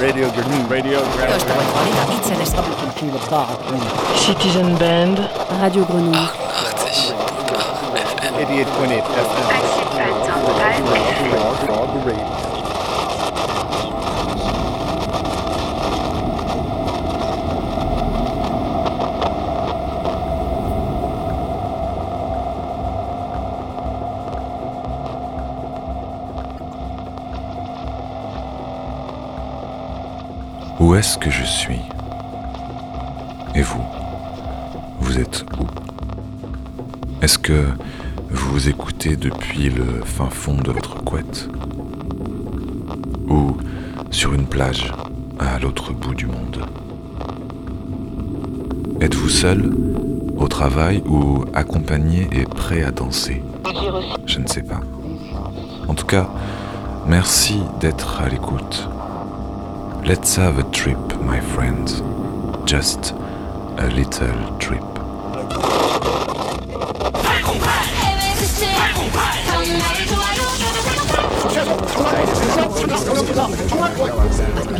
Radio Grenouille. Radio Citizen Band. Radio Grenouille. 88.8 FM. 88.8 FM. Que je suis. Et vous Vous êtes où? Est-ce que vous écoutez depuis le fin fond de votre couette? Ou sur une plage à l'autre bout du monde? Êtes-vous seul au travail ou accompagné et prêt à danser? Je ne sais pas. En tout cas, merci d'être à l'écoute. Let's have a trip, my friends. Just a little trip. 808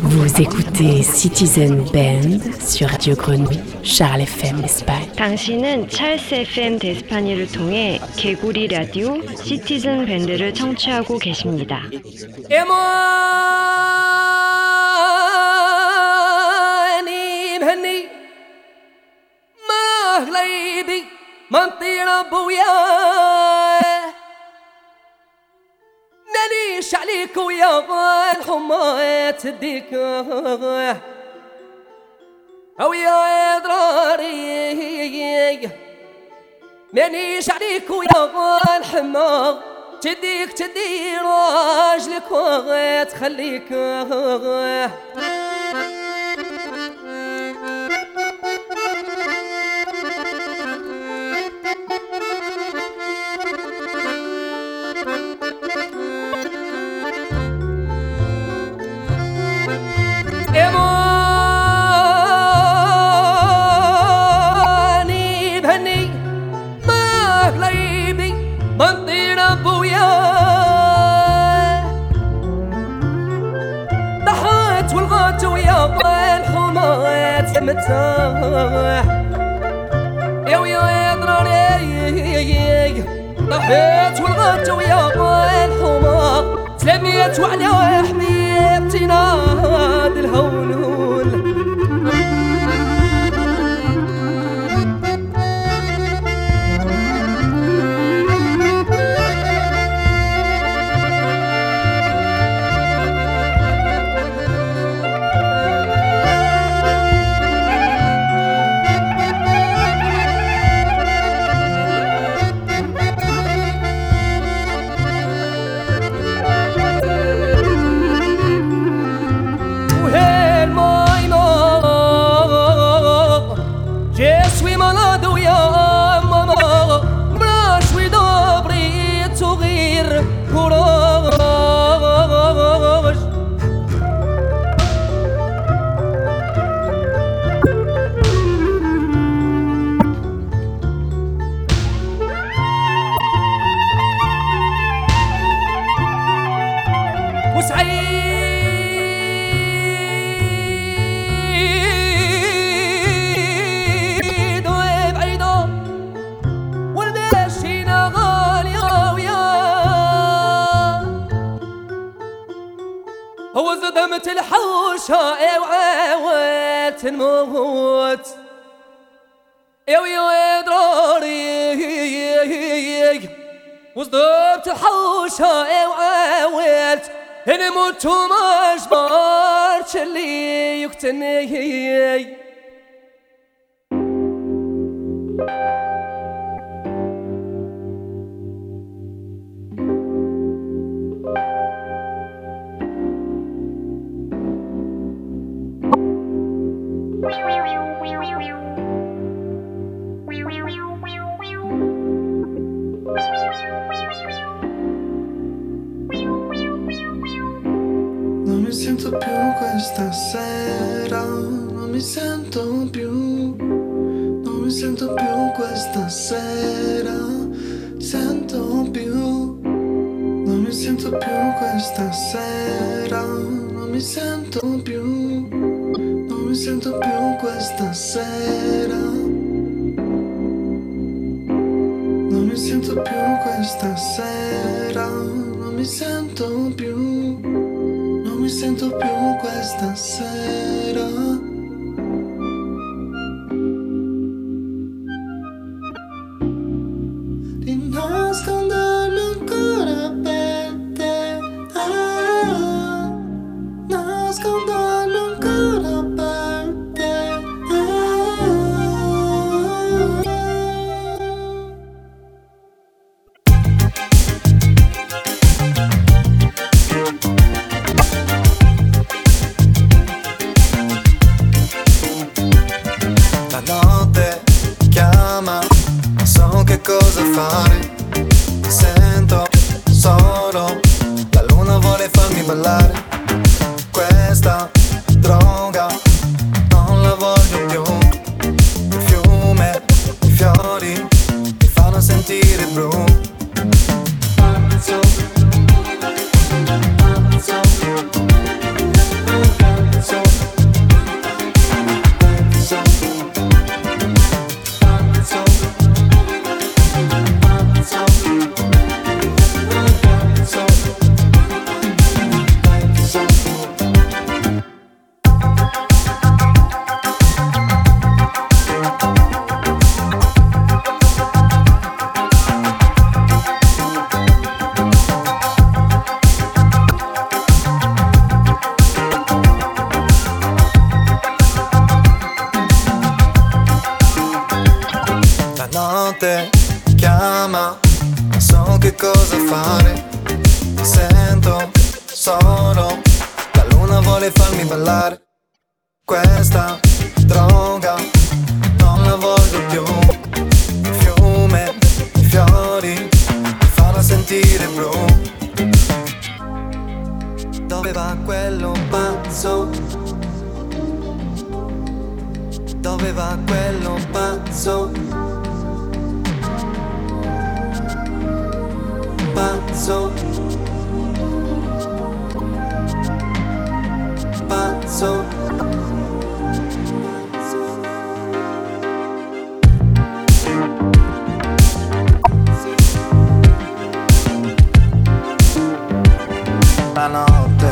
Vous écoutez Citizen Band sur Radio Grenouille, Charles FM Espagne. 당신은 찰스 FM 데스파니를 통해 개구리 라디오 시티즌 밴드를 청취하고 계십니다. 에모! ما نطير ابويا نانيش عليك ويا الحمى تديك أو يا ضراري مانيش عليك ويا الحمى تديك تدي راجلك وتخليك اماني صاح يا ويا ناري ضحيت والغدت ويا الحمار تلاميت وعلى حبيبتي ناد الهول sera. Non mi sento più questa sera, non mi sento più, non mi sento più questa sera. chiama, so che cosa fare. Sento solo, la luna vuole farmi ballare. Questa droga non la voglio più. Fiume, fiori, mi farà sentire blu. Dove va quello pazzo? Dove va quello pazzo? pazzo. Pazzo. La notte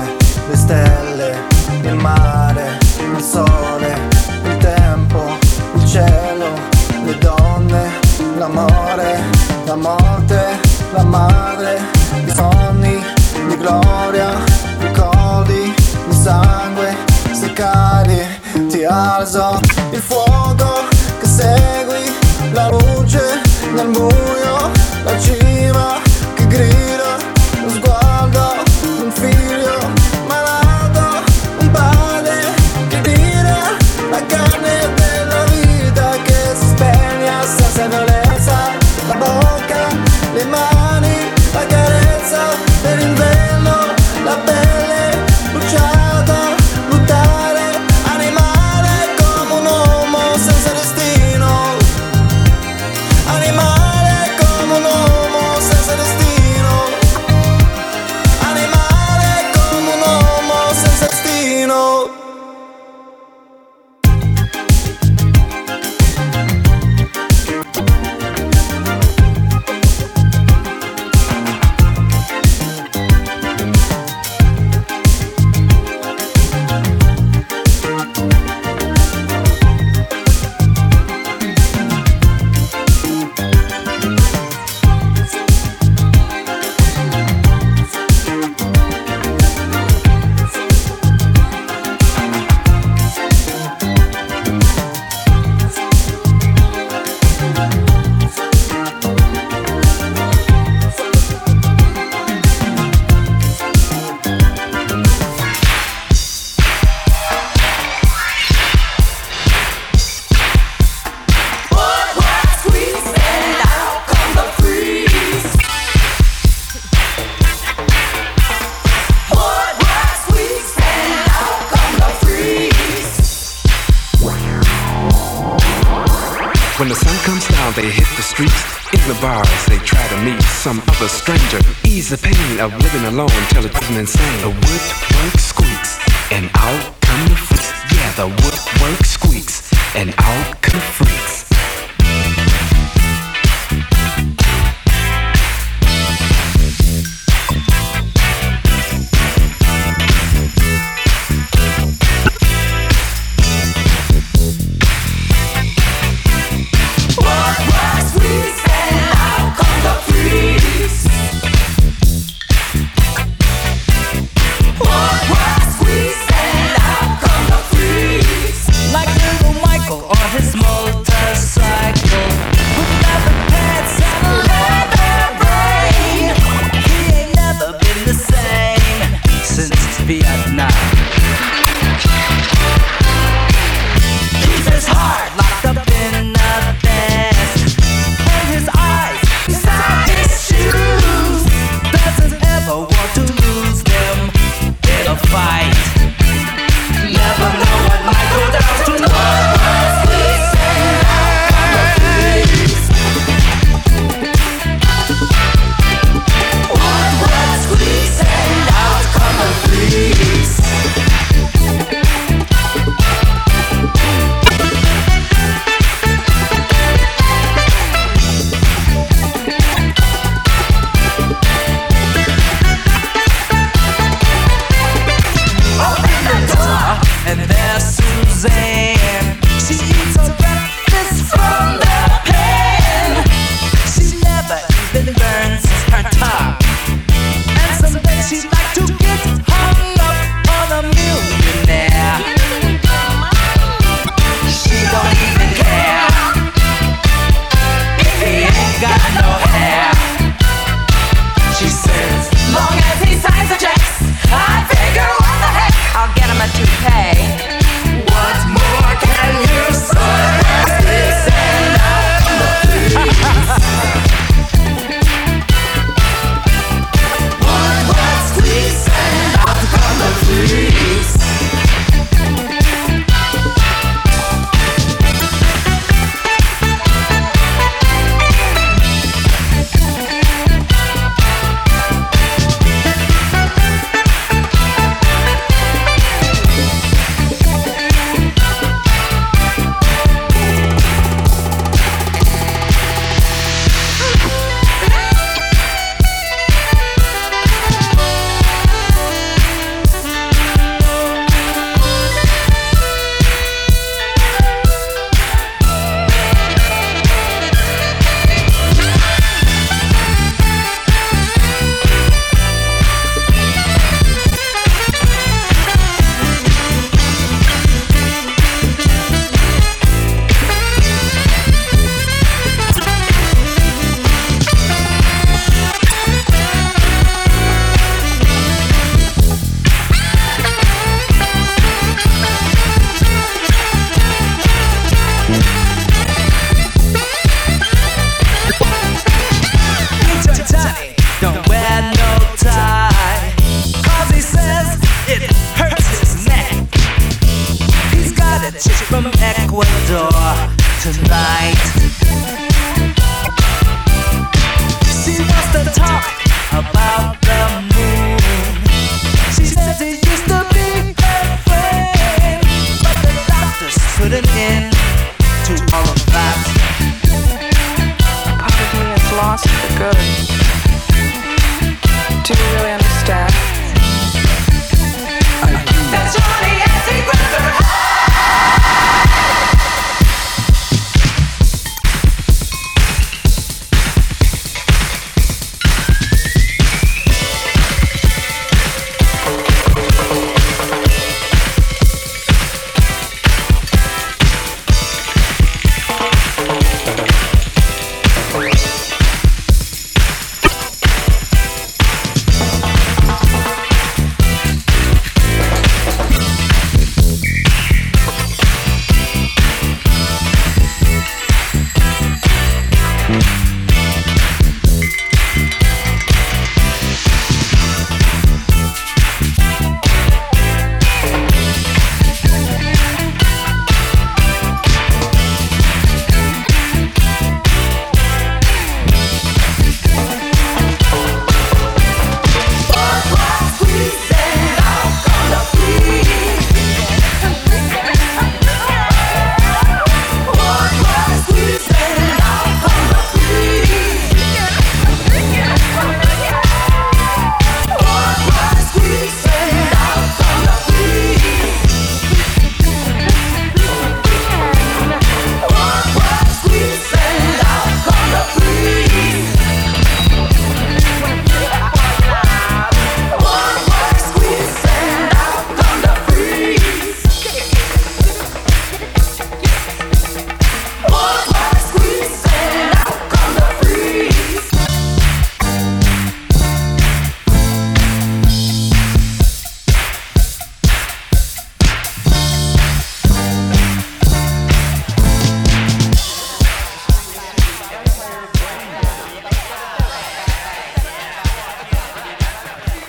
le stelle il mare il sole il tempo il cielo le donne l'amore la morte la madre di sogni, di gloria, ricordi, di sangue, se cadi ti alzo il fuoco che segui, la luce nel buio, la cima che grida.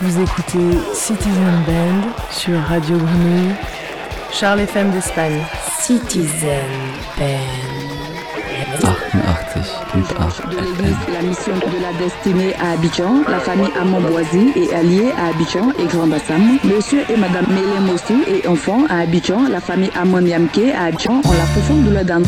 Vous écoutez Citizen Band sur Radio Grenouille, Charles FM d'Espagne. Citizen Band. 88.8 de l'église La Mission de la Destinée à Abidjan, la famille Amamboisi et alliés à Abidjan et Grand Bassam, monsieur et madame Mélé Mossou et enfants à Abidjan, la famille Amon Yamke à Abidjan. Ont la profonde douleur d'un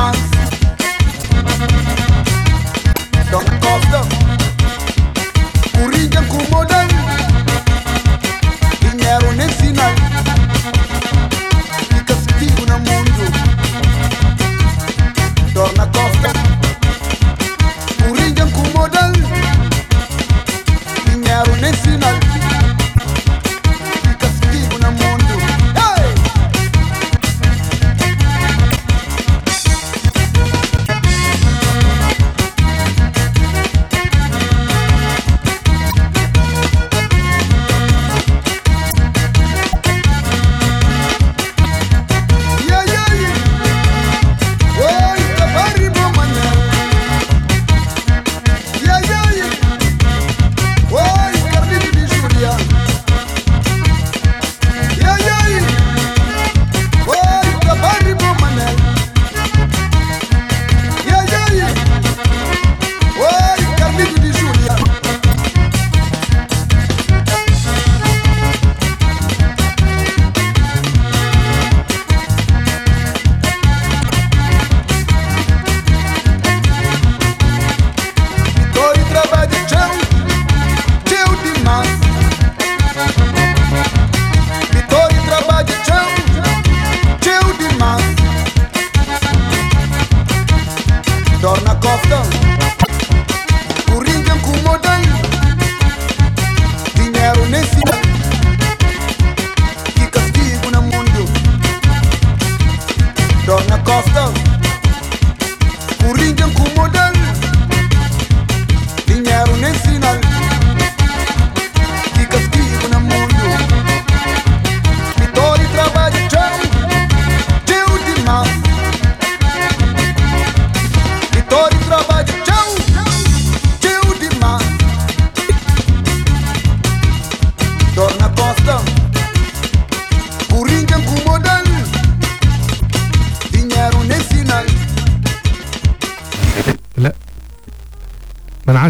man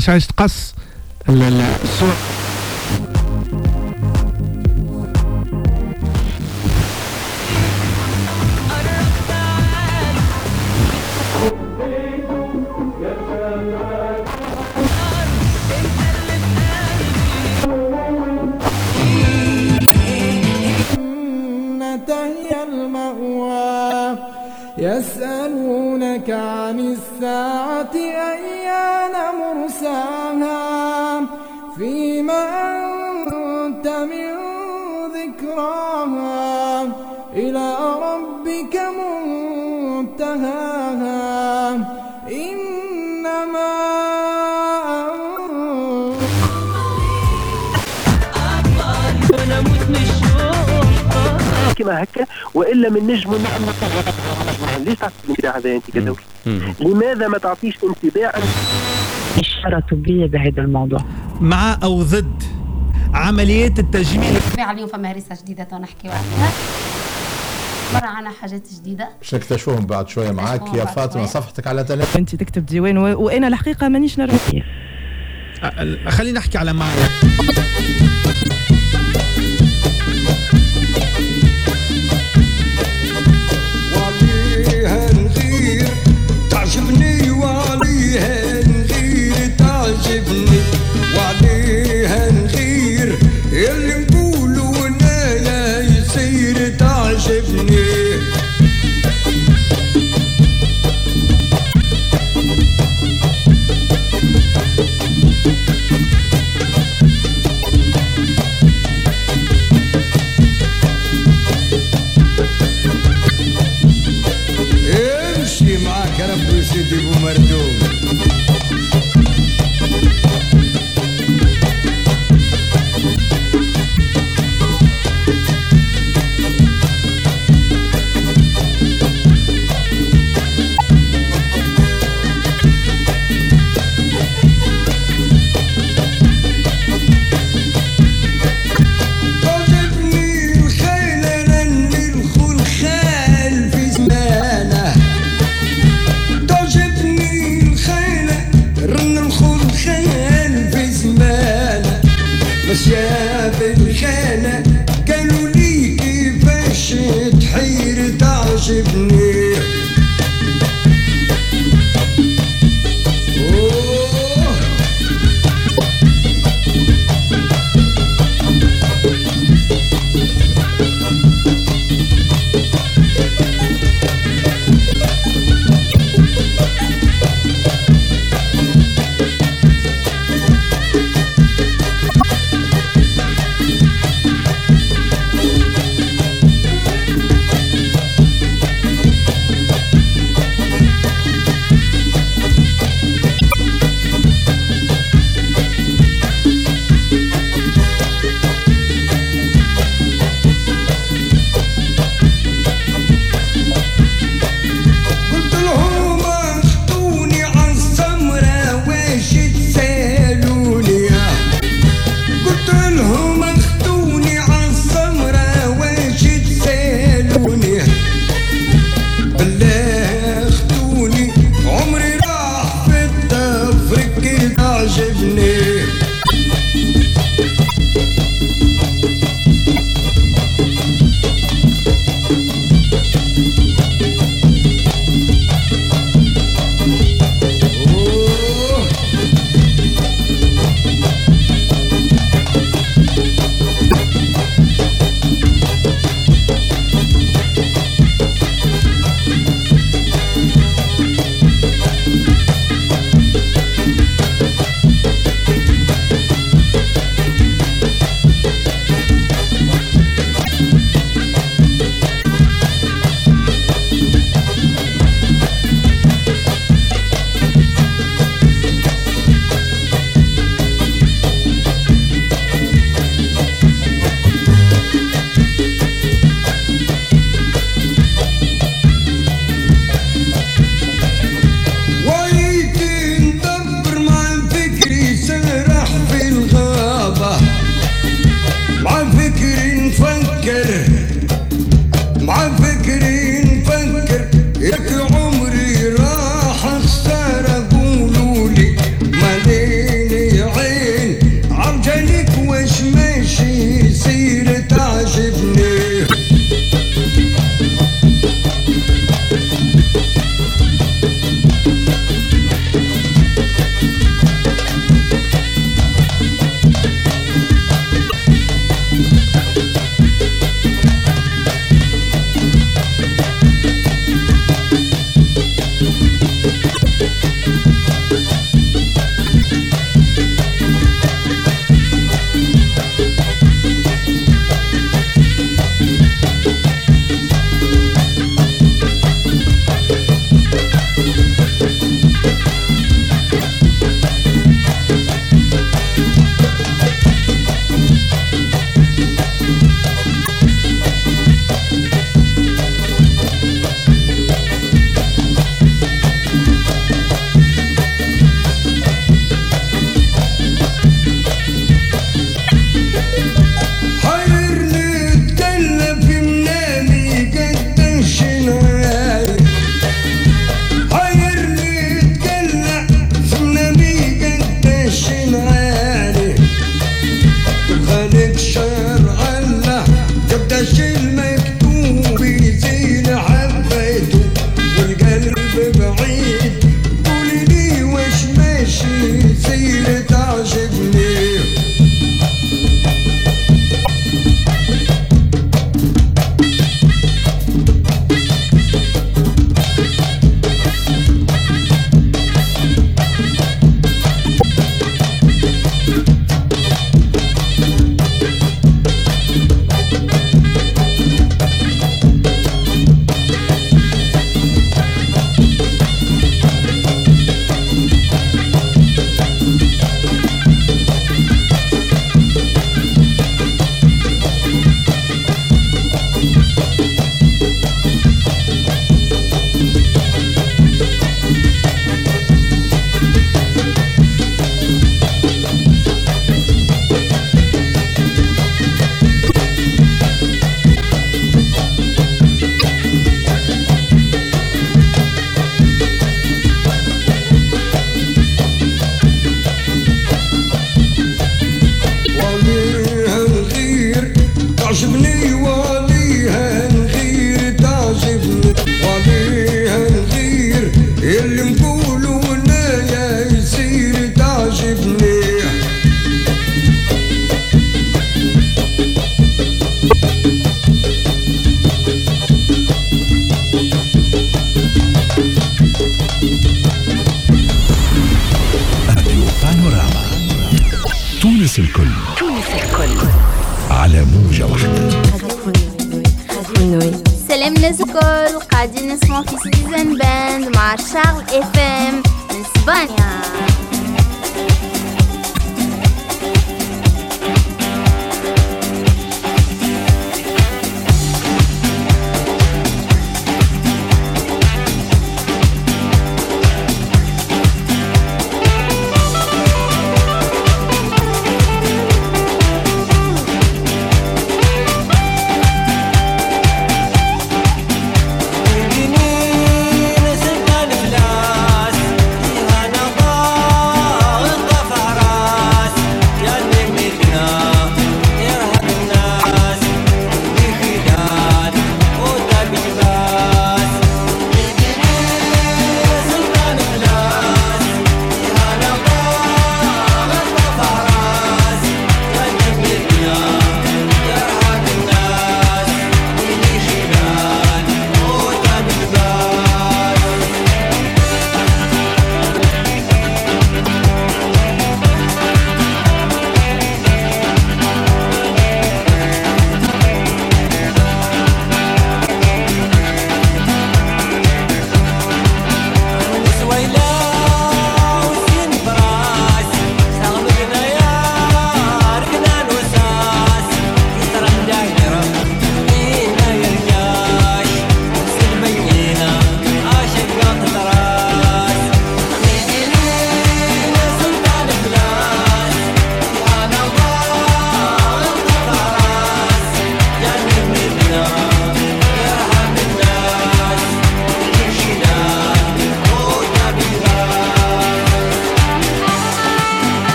عشان تقص السوق. من نجم نعمل ليش تعطي الانطباع هذا أنت كدولة؟ لماذا ما تعطيش انطباعا إشارة طبية بهذا الموضوع. مع أو ضد عمليات التجميل. اليوم فما هريسة جديدة نحكيو عليها مرة عنا حاجات جديدة. باش نكتشفوهم بعد شوية معاك. يا فاطمة صفحتك على تلفون أنت تكتب ديوان و... وأنا الحقيقة مانيش نرى. خلينا نحكي على معي.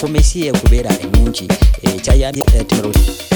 kuma si ya kubera emungi ekyayambye eh, etimiro eh,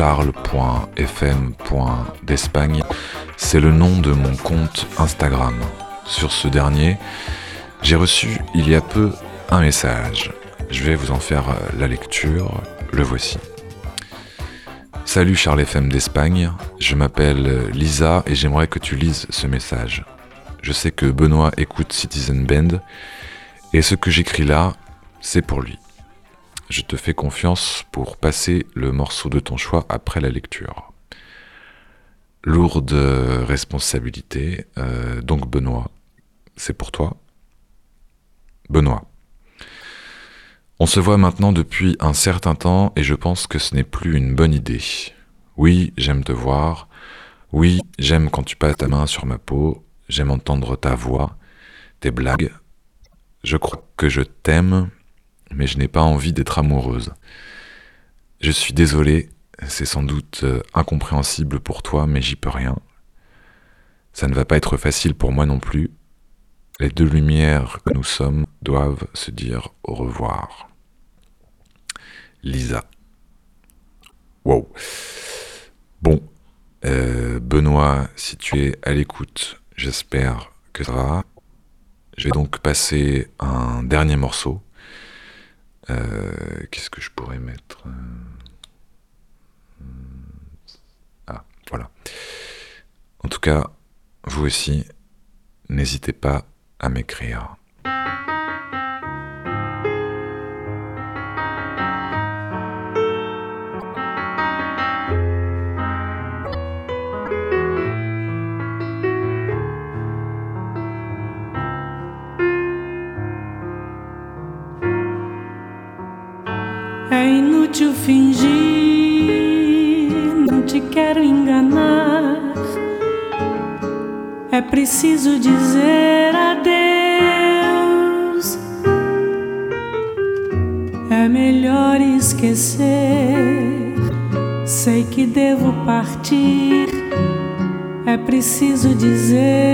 charles.fm.d'Espagne, c'est le nom de mon compte Instagram. Sur ce dernier, j'ai reçu il y a peu un message. Je vais vous en faire la lecture, le voici. Salut Charles FM d'Espagne, je m'appelle Lisa et j'aimerais que tu lises ce message. Je sais que Benoît écoute Citizen Band et ce que j'écris là, c'est pour lui je te fais confiance pour passer le morceau de ton choix après la lecture. Lourde responsabilité, euh, donc Benoît, c'est pour toi. Benoît. On se voit maintenant depuis un certain temps et je pense que ce n'est plus une bonne idée. Oui, j'aime te voir. Oui, j'aime quand tu passes ta main sur ma peau. J'aime entendre ta voix, tes blagues. Je crois que je t'aime mais je n'ai pas envie d'être amoureuse. Je suis désolé, c'est sans doute euh, incompréhensible pour toi, mais j'y peux rien. Ça ne va pas être facile pour moi non plus. Les deux lumières que nous sommes doivent se dire au revoir. Lisa. Wow. Bon, euh, Benoît, si tu es à l'écoute, j'espère que ça va. Je vais donc passer un dernier morceau. Euh, Qu'est-ce que je pourrais mettre Ah, voilà. En tout cas, vous aussi, n'hésitez pas à m'écrire. Preciso dizer adeus. É melhor esquecer. Sei que devo partir. É preciso dizer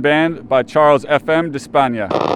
Band by Charles F.M. de.